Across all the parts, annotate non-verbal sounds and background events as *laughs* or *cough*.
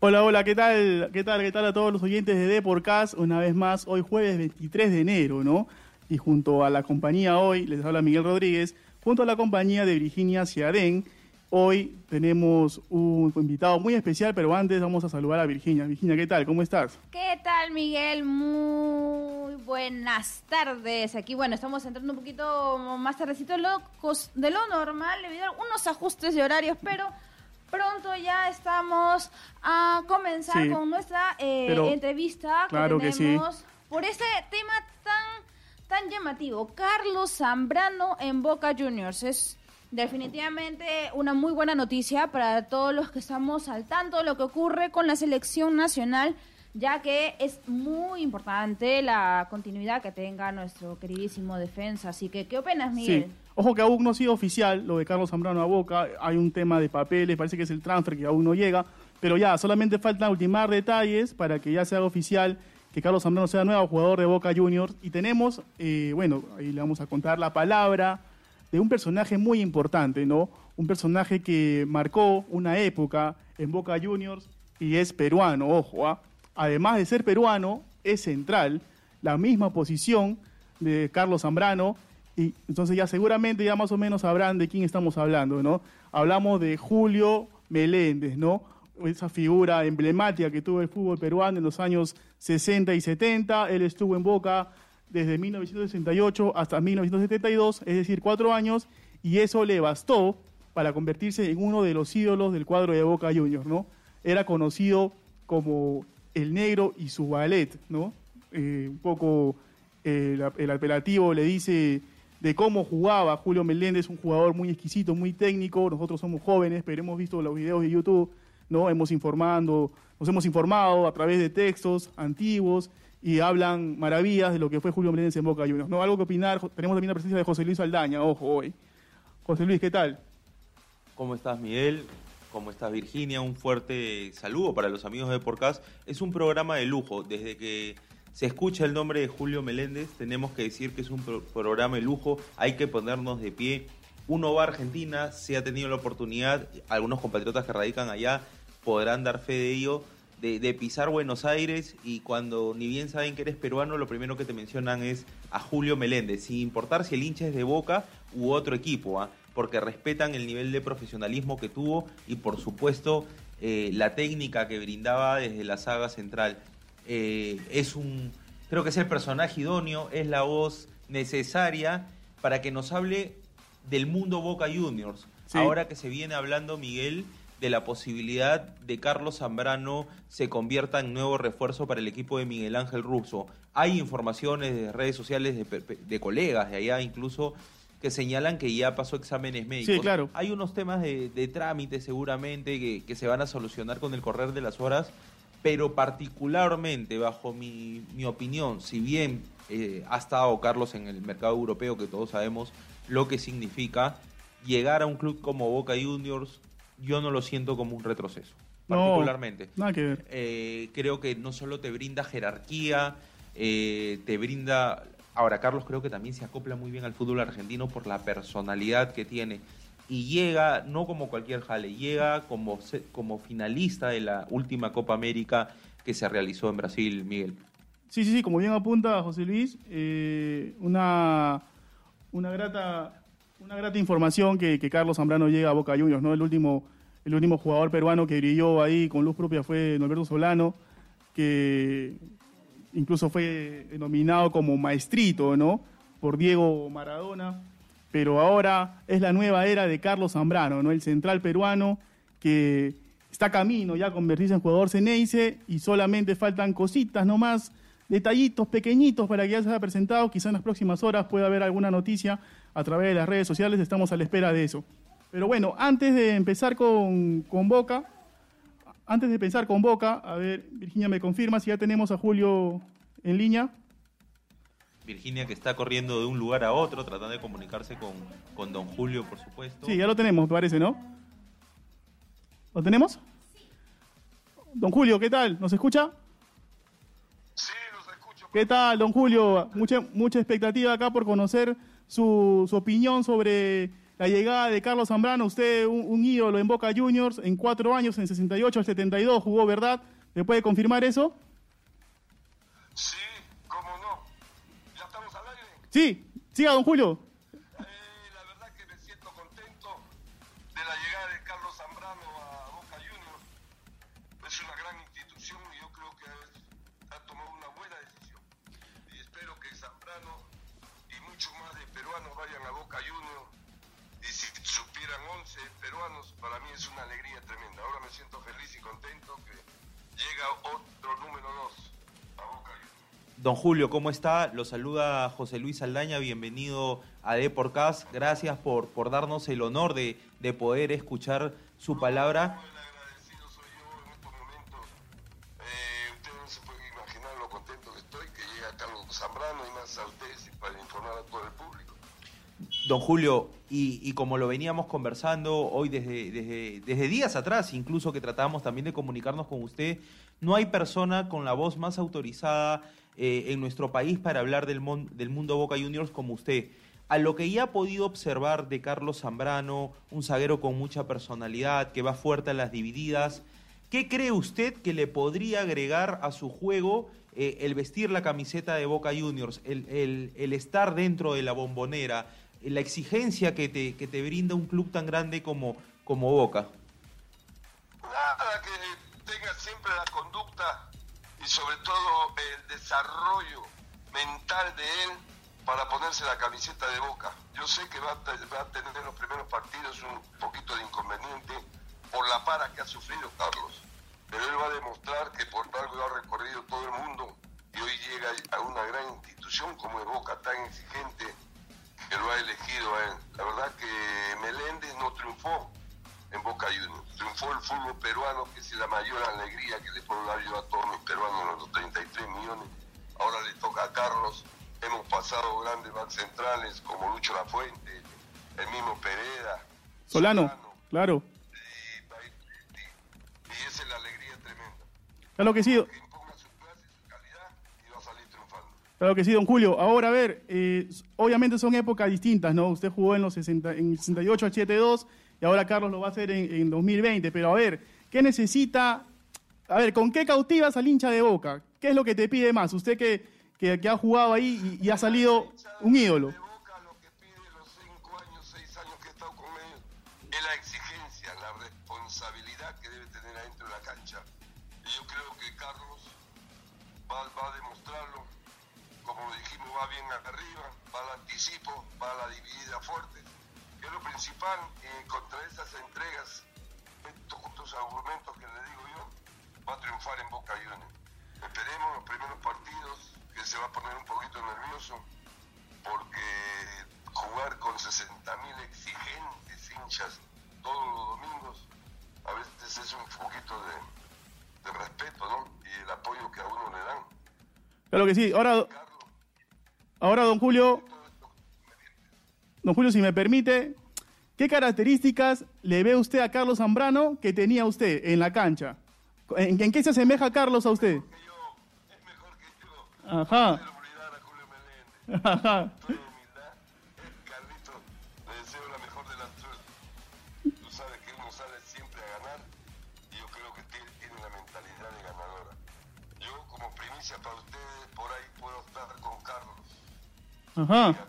Hola, hola, ¿qué tal? ¿Qué tal? ¿Qué tal a todos los oyentes de Deporcast? Una vez más, hoy jueves 23 de enero, ¿no? Y junto a la compañía hoy, les habla Miguel Rodríguez, junto a la compañía de Virginia Ciadén, hoy tenemos un invitado muy especial, pero antes vamos a saludar a Virginia. Virginia, ¿qué tal? ¿Cómo estás? ¿Qué tal, Miguel? Muy buenas tardes. Aquí, bueno, estamos entrando un poquito más tardecito de lo, normal debido a unos ajustes de horarios, pero pronto ya estamos a comenzar Sí. con nuestra eh, Pero- entrevista que claro que sí. tenemos por este tema tan, tan llamativo. Carlos Zambrano en Boca Juniors. Es definitivamente una muy buena noticia para todos los que estamos al tanto de lo que ocurre con la selección nacional, ya que es muy importante la continuidad que tenga nuestro queridísimo defensa. Así que, ¿qué opinas, Miguel? Sí. Ojo que aún no ha sido oficial lo de Carlos Zambrano a Boca. Hay un tema de papeles, parece que es el transfer que aún no llega. Pero ya, solamente falta ultimar detalles para que ya sea oficial que Carlos Zambrano sea nuevo jugador de Boca Juniors. Y tenemos, eh, bueno, ahí le vamos a contar la palabra de un personaje muy importante, ¿no? Un personaje que marcó una época en Boca Juniors y es peruano, ojo, ¿ah? Además de ser peruano, es central, la misma posición de Carlos Zambrano. Y entonces ya seguramente ya más o menos sabrán de quién estamos hablando, ¿no? Hablamos de Julio Meléndez, ¿no? Esa figura emblemática que tuvo el fútbol peruano en los años 60 y 70. Él estuvo en Boca desde 1968 hasta 1972, es decir, cuatro años, y eso le bastó para convertirse en uno de los ídolos del cuadro de Boca Juniors, ¿no? Era conocido como el negro y su ballet, ¿no? Eh, un poco eh, el, el apelativo le dice de cómo jugaba Julio Meléndez, un jugador muy exquisito, muy técnico. Nosotros somos jóvenes, pero hemos visto los videos de YouTube, ¿no? Hemos informando, nos hemos informado a través de textos antiguos y hablan maravillas de lo que fue Julio Meléndez en Boca Juniors, ¿no? Algo que opinar, tenemos también la presencia de José Luis Aldaña, ojo hoy. José Luis, ¿qué tal? ¿Cómo estás, Miguel? ¿Cómo estás, Virginia? Un fuerte saludo para los amigos de Podcast. Es un programa de lujo. Desde que se escucha el nombre de Julio Meléndez, tenemos que decir que es un pro- programa de lujo. Hay que ponernos de pie. Uno va a Argentina, se ha tenido la oportunidad, algunos compatriotas que radican allá podrán dar fe de ello, de, de pisar Buenos Aires y cuando ni bien saben que eres peruano, lo primero que te mencionan es a Julio Meléndez, sin importar si el hincha es de Boca u otro equipo, ¿ah? porque respetan el nivel de profesionalismo que tuvo y por supuesto eh, la técnica que brindaba desde la saga central. Eh, es un, creo que es el personaje idóneo, es la voz necesaria para que nos hable del mundo Boca Juniors. Sí. Ahora que se viene hablando, Miguel, de la posibilidad de Carlos Zambrano se convierta en nuevo refuerzo para el equipo de Miguel Ángel Russo. Hay informaciones de redes sociales de, de colegas de allá incluso que señalan que ya pasó exámenes médicos. Sí, claro. Hay unos temas de, de trámite seguramente que, que se van a solucionar con el correr de las horas, pero particularmente, bajo mi, mi opinión, si bien eh, ha estado Carlos en el mercado europeo, que todos sabemos lo que significa, llegar a un club como Boca Juniors, yo no lo siento como un retroceso, No, particularmente. Nada que ver. Eh, creo que no solo te brinda jerarquía, eh, te brinda... Ahora, Carlos creo que también se acopla muy bien al fútbol argentino por la personalidad que tiene. Y llega, no como cualquier jale, llega como, como finalista de la última Copa América que se realizó en Brasil, Miguel. Sí, sí, sí, como bien apunta José Luis, eh, una, una, grata, una grata información que, que Carlos Zambrano llega a Boca Juniors, ¿no? El último, el último jugador peruano que brilló ahí con luz propia fue Norberto Solano, que incluso fue denominado como maestrito, ¿no? Por Diego Maradona. Pero ahora es la nueva era de Carlos Zambrano, ¿no? El central peruano que está camino ya a convertirse en jugador Ceneice y solamente faltan cositas nomás, detallitos pequeñitos para que ya se haya presentado. Quizá en las próximas horas pueda haber alguna noticia a través de las redes sociales, estamos a la espera de eso. Pero bueno, antes de empezar con, con Boca, antes de empezar con Boca, a ver, Virginia me confirma si ya tenemos a Julio en línea. Virginia que está corriendo de un lugar a otro, tratando de comunicarse con, con don Julio, por supuesto. Sí, ya lo tenemos, parece, ¿no? ¿Lo tenemos? Don Julio, ¿qué tal? ¿Nos escucha? Sí, los escucho. ¿Qué tal, don Julio? Mucha, mucha expectativa acá por conocer su, su opinión sobre la llegada de Carlos Zambrano. Usted, un, un ídolo en Boca Juniors, en cuatro años, en 68 al 72, jugó, ¿verdad? ¿Me puede confirmar eso? Sí, Sí, siga, don Julio. Eh, la verdad que me siento contento de la llegada de Carlos Zambrano a Boca Juniors. Es una gran institución y yo creo que ha, tomado una buena decisión. Y espero que Zambrano y muchos más de peruanos vayan a Boca Juniors. Y si supieran 11 peruanos, para mí es una alegría tremenda. Ahora me siento feliz y contento que llega otro número 2 a Boca Juniors. Don Julio, ¿cómo está? Lo saluda José Luis Aldaña, bienvenido a Deporcast. Gracias por, por darnos el honor de, de poder escuchar su palabra. El agradecido soy yo en estos momentos. Eh, ustedes no se pueden imaginar lo contento que estoy que llega Carlos Zambrano y más para informar a todo el público. Don Julio, y, y como lo veníamos conversando hoy desde, desde, desde días atrás, incluso que tratábamos también de comunicarnos con usted, no hay persona con la voz más autorizada eh, en nuestro país para hablar del, mon- del mundo Boca Juniors como usted. A lo que ya ha podido observar de Carlos Zambrano, un zaguero con mucha personalidad, que va fuerte a las divididas, ¿qué cree usted que le podría agregar a su juego eh, el vestir la camiseta de Boca Juniors, el, el- el estar dentro de la bombonera, la exigencia que te, que te brinda un club tan grande como, como Boca? Nada, que tenga siempre la conducta y sobre todo el desarrollo mental de él para ponerse la camiseta de boca. Yo sé que va a, tener en los primeros partidos un poquito de inconveniente por la para que ha sufrido Carlos, pero él va a demostrar que por algo ha recorrido todo el mundo y hoy llega a una gran institución como es Boca, tan exigente que lo ha elegido a él. La verdad que Meléndez no triunfó en Boca Juniors. Triunfó el fútbol peruano, que es la mayor alegría que le puedo dar yo a todos mis peruanos, los 33 millones. Ahora le toca a Carlos. Hemos pasado grandes back centrales como Lucho Lafuente, el mismo Pereda. Solano, claro. Y, y- y esa es la alegría tremenda. Claro que sí, Que imponga su clase, su calidad y va a salir triunfando. claro que sí, don Julio. Ahora, a ver, eh, obviamente son épocas distintas, ¿no? Usted jugó en los 60, en el 68 al 7-2 y ahora Carlos lo va a hacer en, en 2020. Pero a ver, ¿qué necesita? A ver, ¿con qué cautivas al hincha de Boca? ¿Qué es lo que te pide más? Usted que, que, que ha jugado ahí y, y ha salido un ídolo. Es la exigencia, la responsabilidad que debe tener adentro de la cancha. Y yo creo que Carlos va, va a demostrarlo. Como dijimos, va bien arriba, va al anticipo, va a la dividida fuerte. Que es lo principal y contra esas entregas, estos justos argumentos que le digo yo, va a triunfar en Boca Juniors. Esperemos los primeros partidos, que se va a poner un poquito nervioso, porque jugar con 60.000 exigentes hinchas todos los domingos, a veces es un poquito de, de respeto, ¿no? Y el apoyo que a uno le dan. Claro que sí. Ahora, ahora don Julio, don Julio, si me permite, ¿qué características le ve usted a Carlos Zambrano que tenía usted en la cancha? ¿En, en qué se asemeja Carlos a usted? que yo, es mejor que yo. Ajá. Quiero olvidar a Julio Meléndez. Ajá. Toda humildad. Carlito, le deseo la mejor de las suertes. Tú sabes que uno sale siempre a ganar y yo creo que tiene, tiene la mentalidad de ganadora. Yo, como primicia para ustedes, por ahí puedo estar con Carlos Ajá.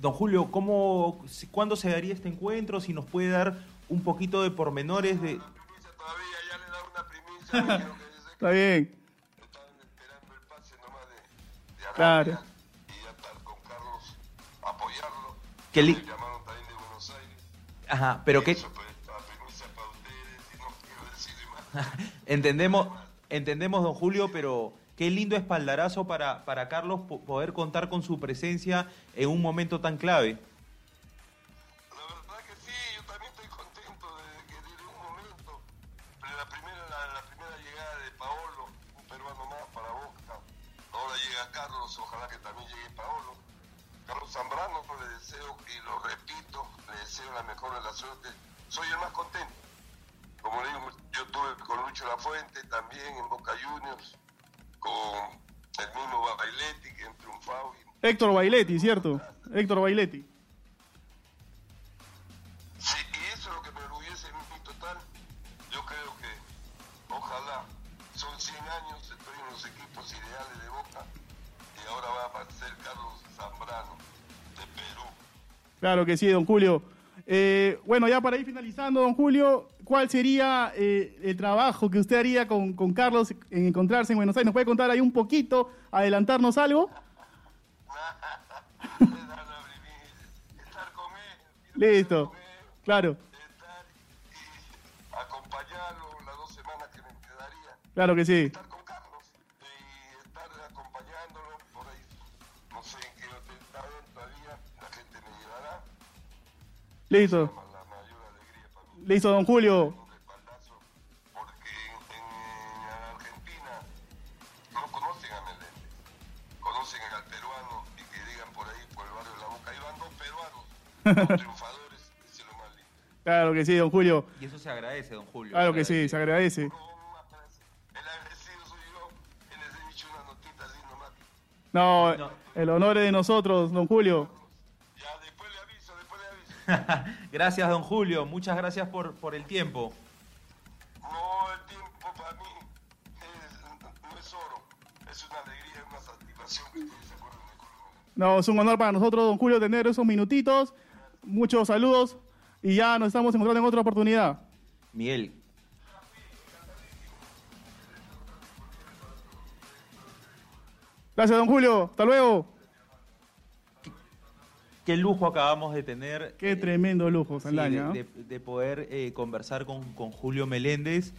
Don Julio, ¿cómo, si- ¿cuándo se daría este encuentro? Si nos puede dar un poquito de pormenores de... Primicia todavía, ya le una primicia, que Está bien. Estaban esperando el pase nomás de, de Claro. Arabia y ya estar con Carlos, apoyarlo. Qué li- Me llamaron también de Buenos Aires. Ajá, pero qué... Eso, pues, la primicia para ustedes y no quiero decir más. *laughs* Entendemos, entendemos, don Julio, pero qué lindo espaldarazo para, para Carlos po- poder contar con su presencia en un momento tan clave. La verdad que sí, yo también estoy contento de que desde un momento, pero la primera, la, primera llegada de Paolo, un peruano más para Boca, llega Carlos, ojalá que también llegue Paolo. Carlos Zambrano, le deseo, y lo repito, le deseo la mejor de la suerte. Soy el más contento. Como le digo, yo tuve con Lucho La Fuente también en Boca Juniors, el mismo Bailetti que han triunfado. y- Héctor Bailetti, ¿cierto? Héctor Bailetti. Sí, y eso es lo que me enorgullece en mi total. Yo creo que, ojalá, son 100 años, estoy en los equipos ideales de Boca, y ahora va a aparecer Carlos Zambrano, de Perú. Claro que sí, don Julio. Eh, bueno, ya para ir finalizando, don Julio, ¿cuál sería eh, el trabajo que usted haría con, con Carlos en encontrarse en Buenos Aires? ¿Nos puede contar ahí un poquito, adelantarnos algo? Estar con él. quiero estar Listo, él, claro, Estar y acompañarlo las dos semanas que me quedaría. claro que sí. Estar con Carlos y estar acompañándolo por ahí. No sé en qué hotel está todavía, la gente me llevará. Listo, mí. listo, don Julio. un respaldazo, porque en, en Argentina no conocen a Meléndez, conocen al peruano y que digan por ahí, por el barrio de la Boca, ahí van dos peruanos, dos triunfadores, eso es lo más lindo. Claro que sí, don Julio. Y eso se agradece, don Julio. Claro que sí, se agradece. No. el honor es de nosotros, don Julio. *laughs* gracias, don Julio. Muchas gracias por, por el tiempo. No, el tiempo para mí es- no es oro, es una alegría, una satisfacción que ustedes se acuerden de Colombia. No, es un honor para nosotros, don Julio, tener esos minutitos. Muchos saludos y ya nos estamos encontrando en otra oportunidad. Miguel, Gracias, don Julio. Hasta luego. Qué lujo acabamos de tener. Qué eh, tremendo lujo, Saldaña. de, de- de poder eh, conversar con, con Julio Meléndez.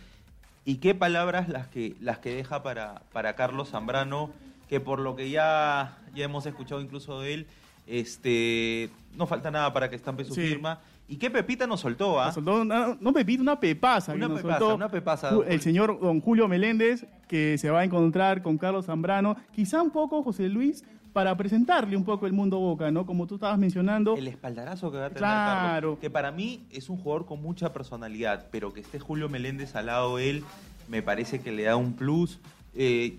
Y qué palabras las que, las que deja para, para Carlos Zambrano, que por lo que ya, ya hemos escuchado incluso de él, este, no falta nada para que estampe su Sí. firma. Y qué pepita nos soltó, ¿ah? Nos soltó una- no pepita, una pepaza. Una nos pepaza, soltó una pepaza, El señor don Julio Meléndez, que se va a encontrar con Carlos Zambrano. Quizá un poco, José Luis, para presentarle un poco el mundo Boca, ¿no? Como tú estabas mencionando. El espaldarazo que va a tener Claro. Carlos. Que para mí es un jugador con mucha personalidad, pero que esté Julio Meléndez al lado de él, me parece que le da un plus. Eh,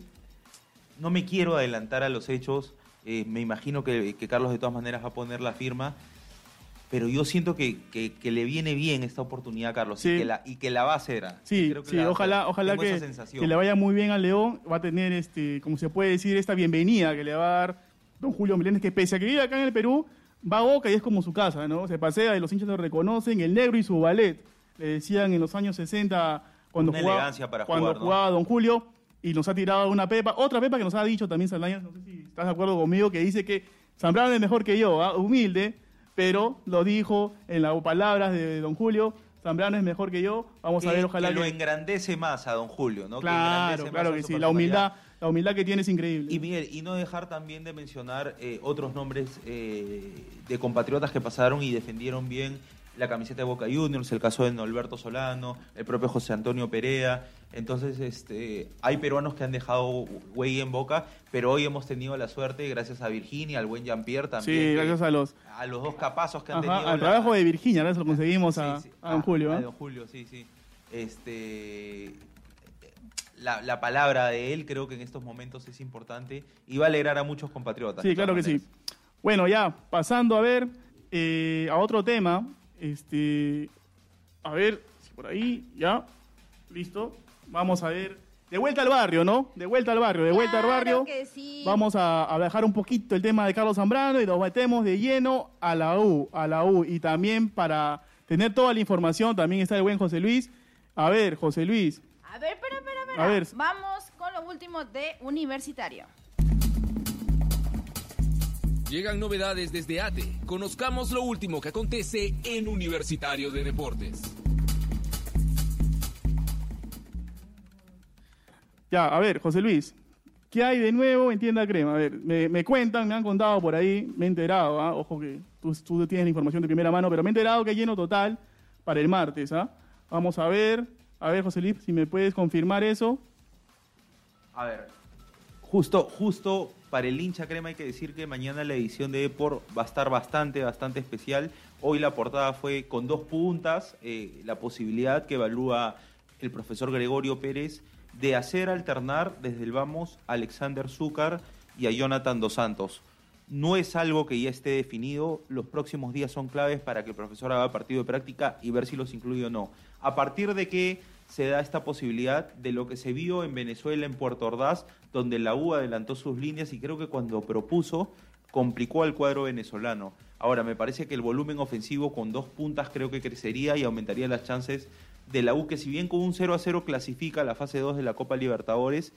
no me quiero adelantar a los hechos. eh, me imagino que, que Carlos de todas maneras va a poner la firma. Pero yo siento que, que- que le viene bien esta oportunidad a Carlos Sí. y, que la, y que la va a hacer. Sí, Creo que sí, la a ojalá, ojalá que, le vaya muy bien al León. Va a tener, este, como se puede decir, esta bienvenida que le va a dar don Julio Meléndez, que pese a que vive acá en el Perú, va a Boca y es como su casa, ¿no? Se pasea y los hinchas lo reconocen, el negro y su ballet. Le decían en los años 60, cuando, Una jugaba, para cuando jugar, ¿no? jugaba don Julio, y nos ha tirado una pepa. Otra pepa que nos ha dicho también Saldaña, no sé si estás de acuerdo conmigo, que dice que Zambrano es mejor que yo, ¿ah? humilde, pero lo dijo en las palabras de don Julio. Zambrano es mejor que yo. Vamos a Que- ver, ojalá que lo que- engrandece más a don Julio, ¿no? Que Claro, engrandece claro que sí. La humildad. La humildad que tiene es increíble. Y Miguel, y no dejar también de mencionar eh, otros nombres eh, de compatriotas que pasaron y defendieron bien la camiseta de Boca Juniors, el caso de Norberto Solano, el propio José Antonio Perea. Entonces, este, hay peruanos que han dejado huella en Boca, pero hoy hemos tenido la suerte, gracias a Virginia, al buen Jean-Pierre también. sí, gracias a los, a los dos capazos que han ajá, tenido. al la- trabajo de Virginia, se lo conseguimos Sí, a, sí, a don Julio. A ¿eh? don Julio, sí, sí. Este, la, la palabra de él creo que en estos momentos es importante y va a alegrar a muchos compatriotas. Sí, claro que sí. Bueno, ya, pasando a ver, eh, a otro tema. Este, a ver, si por ahí, ya, listo. Vamos a ver. De vuelta al barrio, ¿no? De vuelta al barrio, de vuelta al Claro barrio. que sí. Vamos a, a bajar un poquito el tema de Carlos Zambrano y nos metemos de lleno a la U, a la U. Y también para tener toda la información, también está el buen José Luis. A ver, José Luis, A ver, espera, espera, A ver. Vamos con lo último de Universitario. Llegan novedades desde ATE. Conozcamos lo último que acontece en Universitario de Deportes. Ya, a ver, José Luis, ¿qué hay de nuevo en Tienda Crema? A ver, me, me cuentan, me han contado por ahí, me he enterado, ¿ah? ojo que tú, tú tienes la información de primera mano, pero me he enterado que hay lleno total para el martes. ¿ah? Vamos a ver, a ver, José Luis, si me puedes confirmar eso. A ver, justo, justo para el hincha crema hay que decir que mañana la edición de Epor va a estar bastante, bastante especial. Hoy la portada fue con dos puntas, eh, la posibilidad que evalúa el profesor Gregorio Pérez de hacer alternar desde el vamos a Alexander Zúcar y a Jonathan Dos Santos. No es algo que ya esté definido, los próximos días son claves para que el profesor haga partido de práctica y ver si los incluye o no. A partir de que se da esta posibilidad de lo que se vio en Venezuela, en Puerto Ordaz, donde la U adelantó sus líneas y creo que cuando propuso complicó al cuadro venezolano. Ahora, me parece que el volumen ofensivo con dos puntas creo que crecería y aumentaría las chances de la U, que si bien con un 0 a 0 clasifica a la fase 2 de la Copa Libertadores,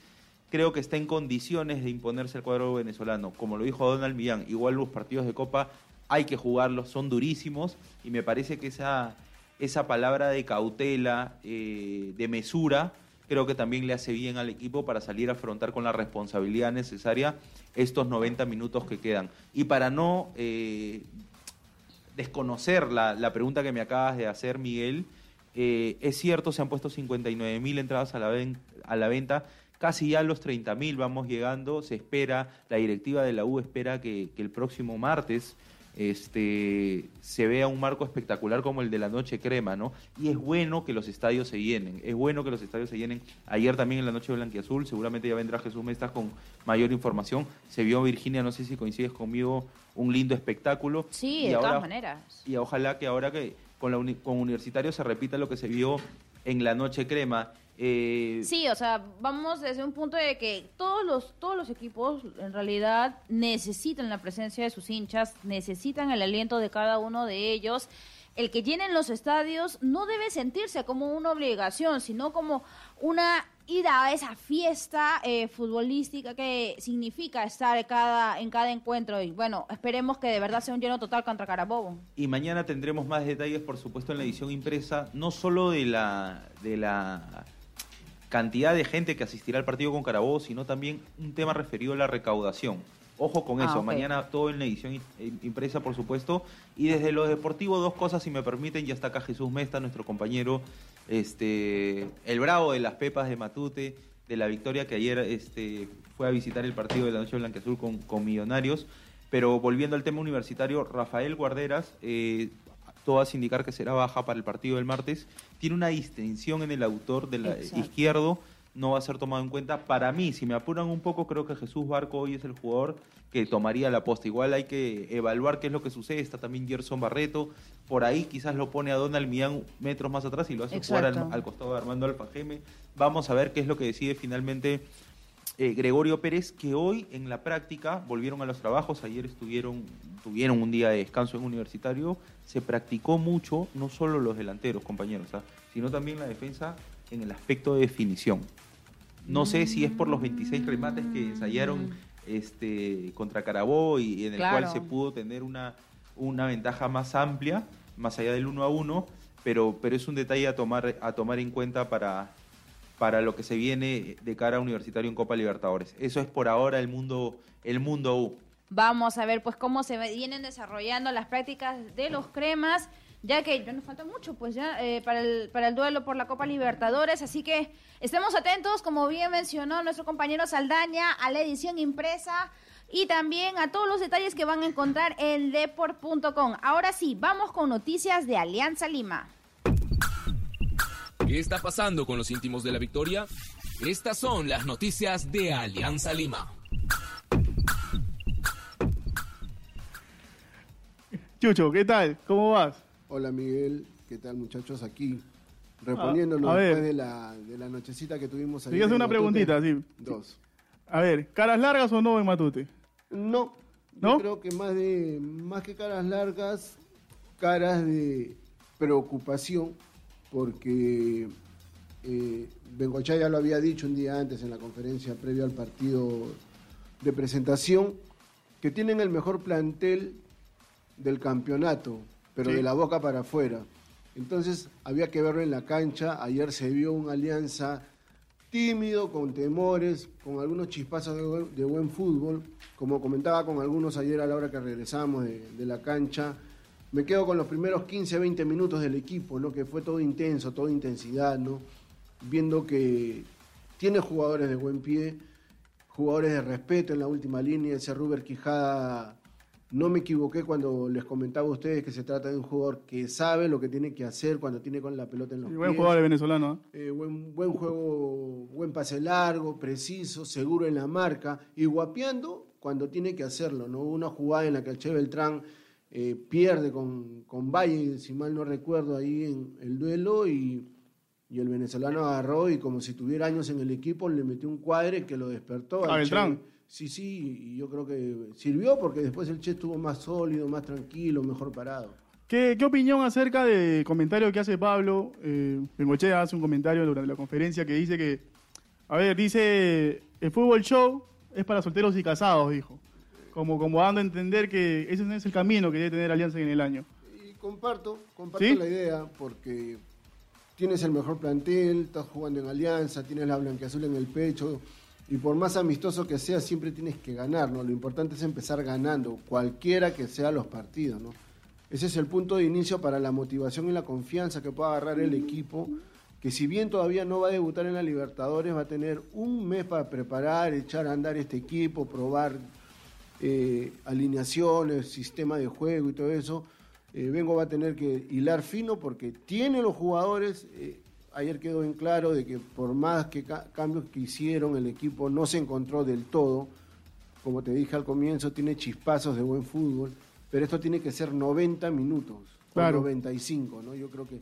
creo que está en condiciones de imponerse al cuadro venezolano. Como lo dijo Donald Millán, igual los partidos de Copa hay que jugarlos, son durísimos y me parece que esa esa palabra de cautela, eh, de mesura, creo que también le hace bien al equipo para salir a afrontar con la responsabilidad necesaria estos 90 minutos que quedan. Y para no eh, desconocer la, pregunta que me acabas de hacer, Miguel, eh, es cierto, se han puesto 59 mil entradas a la, a la venta, casi ya a los 30 mil vamos llegando, se espera, la directiva de la U espera que, que el próximo martes este, se vea un marco espectacular como el de la Noche Crema, ¿no? Y es bueno que los estadios se llenen, es bueno que los estadios se llenen. Ayer también en la Noche Blanquiazul, seguramente ya vendrá Jesús Mestas con mayor información. Se vio Virginia, no sé si coincides conmigo, un lindo espectáculo. Sí, de todas maneras. Y ojalá que ahora que con, la con Universitario se repita lo que se vio en la Noche Crema. Eh, sí, o sea, vamos desde un punto de que todos los, todos los equipos en realidad necesitan la presencia de sus hinchas, necesitan el aliento de cada uno de ellos. El que llenen los estadios no debe sentirse como una obligación, sino como una ida a esa fiesta eh, futbolística que significa estar cada, en cada encuentro. Y bueno, esperemos que de verdad sea un lleno total contra Carabobo. Y mañana tendremos más detalles, por supuesto, en la edición impresa, no solo de la, de la cantidad de gente que asistirá al partido con Carabobo, sino también un tema referido a la recaudación. Ojo con ah, eso, mañana todo en la edición impresa, por supuesto. Y desde lo deportivo, dos cosas, si me permiten, ya está acá Jesús Mesta, nuestro compañero, este, el bravo de las pepas de Matute, de la victoria que ayer este, fue a visitar el partido de la Noche Blanca Azul con, con Millonarios. Pero volviendo al tema universitario, Rafael Guarderas, eh, todas indicar que será baja para el partido del martes. Tiene una distinción en el autor del izquierdo, no va a ser tomado en cuenta. Para mí, si me apuran un poco, creo que Jesús Barco hoy es el jugador que tomaría la posta. Igual hay que evaluar qué es lo que sucede. Está también Gerson Barreto. Por ahí quizás lo pone a Donald Millán metros más atrás y lo hace jugar al, al, costado de Armando Alfajeme. Vamos a ver qué es lo que decide finalmente eh, Gregorio Pérez, que hoy en la práctica volvieron a los trabajos, ayer estuvieron, tuvieron un día de descanso en universitario, se practicó mucho, no solo los delanteros, compañeros, ¿ah? sino también la defensa en el aspecto de definición. No sé si es por los 26 remates que ensayaron este, contra Carabó y, en el cual se pudo tener una, una ventaja más amplia, más allá del 1 a 1, pero, pero es un detalle a tomar, a tomar en cuenta para, para lo que se viene de cara a Universitario en Copa Libertadores. Eso es por ahora el mundo, el mundo U. Vamos a ver pues cómo se vienen desarrollando las prácticas de los cremas, ya que ya nos falta mucho pues ya eh, para, el, para el duelo por la Copa Libertadores, así que estemos atentos, como bien mencionó nuestro compañero Saldaña, a la edición impresa y también a todos los detalles que van a encontrar en deport.com. Ahora sí, vamos con noticias de Alianza Lima. ¿Qué está pasando con los íntimos de la victoria? Estas son las noticias de Alianza Lima. Chucho, ¿qué tal? ¿Cómo vas? Hola Miguel, ¿qué tal muchachos? Aquí reponiéndonos después de la, nochecita que tuvimos ayer. hacer una preguntita, sí. Dos. A ver, ¿caras largas o no en Matute? No. ¿No? Yo creo que más, de, más que caras largas, caras de preocupación porque eh, ya lo había dicho un día antes en la conferencia previa al partido de presentación, que tienen el mejor plantel del campeonato, pero de la boca para afuera. Entonces había que verlo en la cancha. Ayer se vio una alianza tímido, con temores, con algunos chispazos de buen, fútbol. Como comentaba con algunos ayer a la hora que regresamos de, de la cancha, me quedo con los primeros 15, 20 minutos del equipo, ¿no? que fue todo intenso, toda intensidad, ¿no? viendo que tiene jugadores de buen pie, jugadores de respeto en la última línea. Ese Ruber Quijada, no me equivoqué cuando les comentaba a ustedes que se trata de un jugador que sabe lo que tiene que hacer cuando tiene con la pelota en los Y pies. buen jugador venezolano. ¿eh? Eh, buen, buen juego, buen pase largo, preciso, seguro en la marca y guapeando cuando tiene que hacerlo. ¿no? Una jugada en la que el Che Beltrán eh, pierde con, con Valle, si mal no recuerdo, ahí en el duelo y, y el venezolano agarró y como si tuviera años en el equipo le metió un cuadre que lo despertó. ¿A al Beltrán? Sí, sí, y yo creo que sirvió porque después el Che estuvo más sólido, más tranquilo, mejor parado. ¿Qué, qué opinión acerca del comentario que hace Pablo? Eh, Bengochea hace un comentario durante la conferencia que dice que, a ver, dice, el fútbol show es para solteros y casados, dijo. Como, como dando a entender que ese no es el camino que debe tener Alianza en el año. Y comparto, comparto ¿Sí? la idea porque tienes el mejor plantel, estás jugando en alianza, tienes la blanqueazul en el pecho y por más amistoso que sea siempre tienes que ganar, ¿no? Lo importante es empezar ganando, cualquiera que sean los partidos, ¿no? Ese es el punto de inicio para la motivación y la confianza que pueda agarrar el equipo, que si bien todavía no va a debutar en la Libertadores, va a tener un mes para preparar, echar a andar este equipo, probar eh, alineaciones, sistema de juego y todo eso. Eh, Vengo va a tener que hilar fino porque tiene los jugadores. eh, ayer quedó en claro de que por más que ca- cambios que hicieron, el equipo no se encontró del todo. Como te dije al comienzo, tiene chispazos de buen fútbol, pero esto tiene que ser 90 minutos, o Claro. 95, ¿no? Yo creo que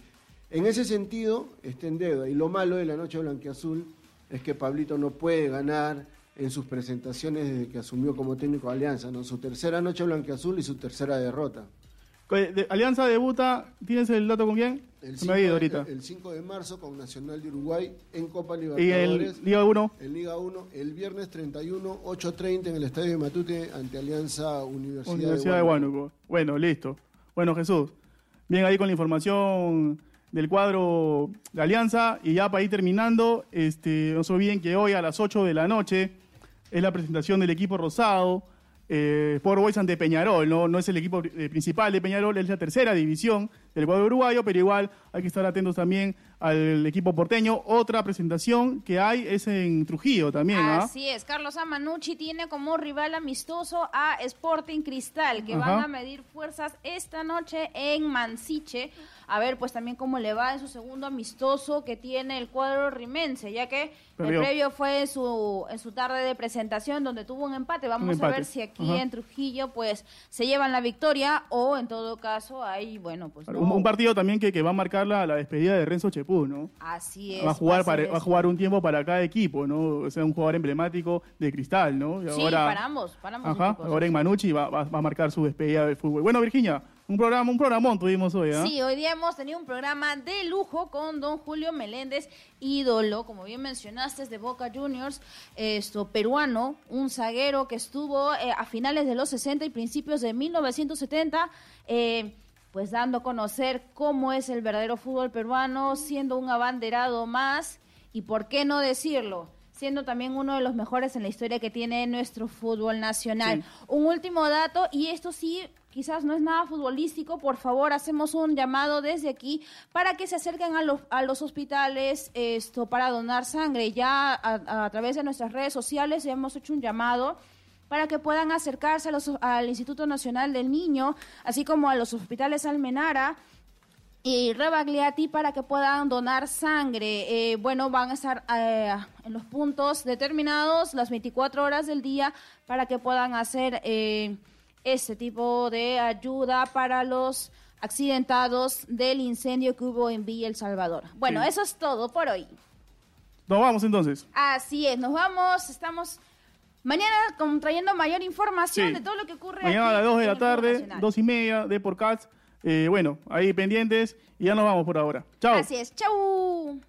en ese sentido está en deuda. Y lo malo de la noche blanquiazul es que Pablito no puede ganar en sus presentaciones desde que asumió como técnico de Alianza, ¿no? Su tercera noche blanquiazul y su tercera derrota. Eh, de- Alianza debuta, ¿tienes el dato con quién? El Se me ha ido de- ahorita. el 5 de marzo con Nacional de Uruguay en Copa y el Libertadores. Liga 1, En Liga 1, el viernes 31, 8.30 en el Estadio de Matute ante Alianza Universidad, Universidad de Huánuco. Bueno, listo. Bueno, Jesús, bien ahí con la información del cuadro de Alianza. Y ya para ir terminando, este, no se olviden que hoy a las 8 de la noche es la presentación del equipo rosado. Eh, Sport Boys ante Peñarol, ¿no? no es el equipo eh, principal de Peñarol, es la tercera división del cuadro uruguayo, pero igual hay que estar atentos también al equipo porteño. Otra presentación que hay es en Trujillo también, ¿ah? Así es, Carlos Amanucci tiene como rival amistoso a Sporting Cristal, que Ajá. van a medir fuerzas esta noche en Mansiche. A ver, pues también cómo le va en su segundo amistoso que tiene el cuadro rimense, ya que Perdió. el previo fue en su, en su tarde de presentación donde tuvo un empate. Vamos a empate. ver si aquí Ajá. en Trujillo pues se llevan la victoria o en todo caso hay, bueno, pues un partido también que, que va a marcar la, la despedida de Renzo Chepú, ¿no? Así es. va a jugar para, va a jugar un tiempo para cada equipo, ¿no? O sea, un jugador emblemático de cristal, ¿no? Y Sí, ahora, para ambos, para ambos Ajá, equipos. ahora en Manucci va, va- va a marcar su despedida del fútbol. Bueno, Virginia, un programa, un programón tuvimos hoy, ¿ah? Sí, hoy día hemos tenido un programa de lujo con don Julio Meléndez, ídolo, como bien mencionaste, es de Boca Juniors, esto peruano, un zaguero que estuvo eh, a finales de los 60 y principios de 1970, eh, pues dando a conocer cómo es el verdadero fútbol peruano, siendo un abanderado más, y por qué no decirlo, siendo también uno de los mejores en la historia que tiene nuestro fútbol nacional. Un último dato, y esto sí, quizás no es nada futbolístico, por favor, hacemos un llamado desde aquí para que se acerquen a los, a los hospitales esto para donar sangre. Ya a, a través de nuestras redes sociales hemos hecho un llamado para que puedan acercarse a los- al Instituto Nacional del Niño, así como a los hospitales Almenara, y Rebagliati para que puedan donar sangre. Eh, bueno, van a estar eh, en los puntos determinados las 24 horas del día para que puedan hacer eh, este tipo de ayuda para los accidentados del incendio que hubo en Villa El Salvador. Bueno, Sí. eso es todo por hoy. Nos vamos entonces. Así es, nos vamos, estamos mañana trayendo mayor información Sí. de todo lo que ocurre Mañana a las 2 de la tarde, nacional. 2 y media de Podcast. Eh, bueno, ahí pendientes y ya nos vamos por ahora. Chao. Así es, chau.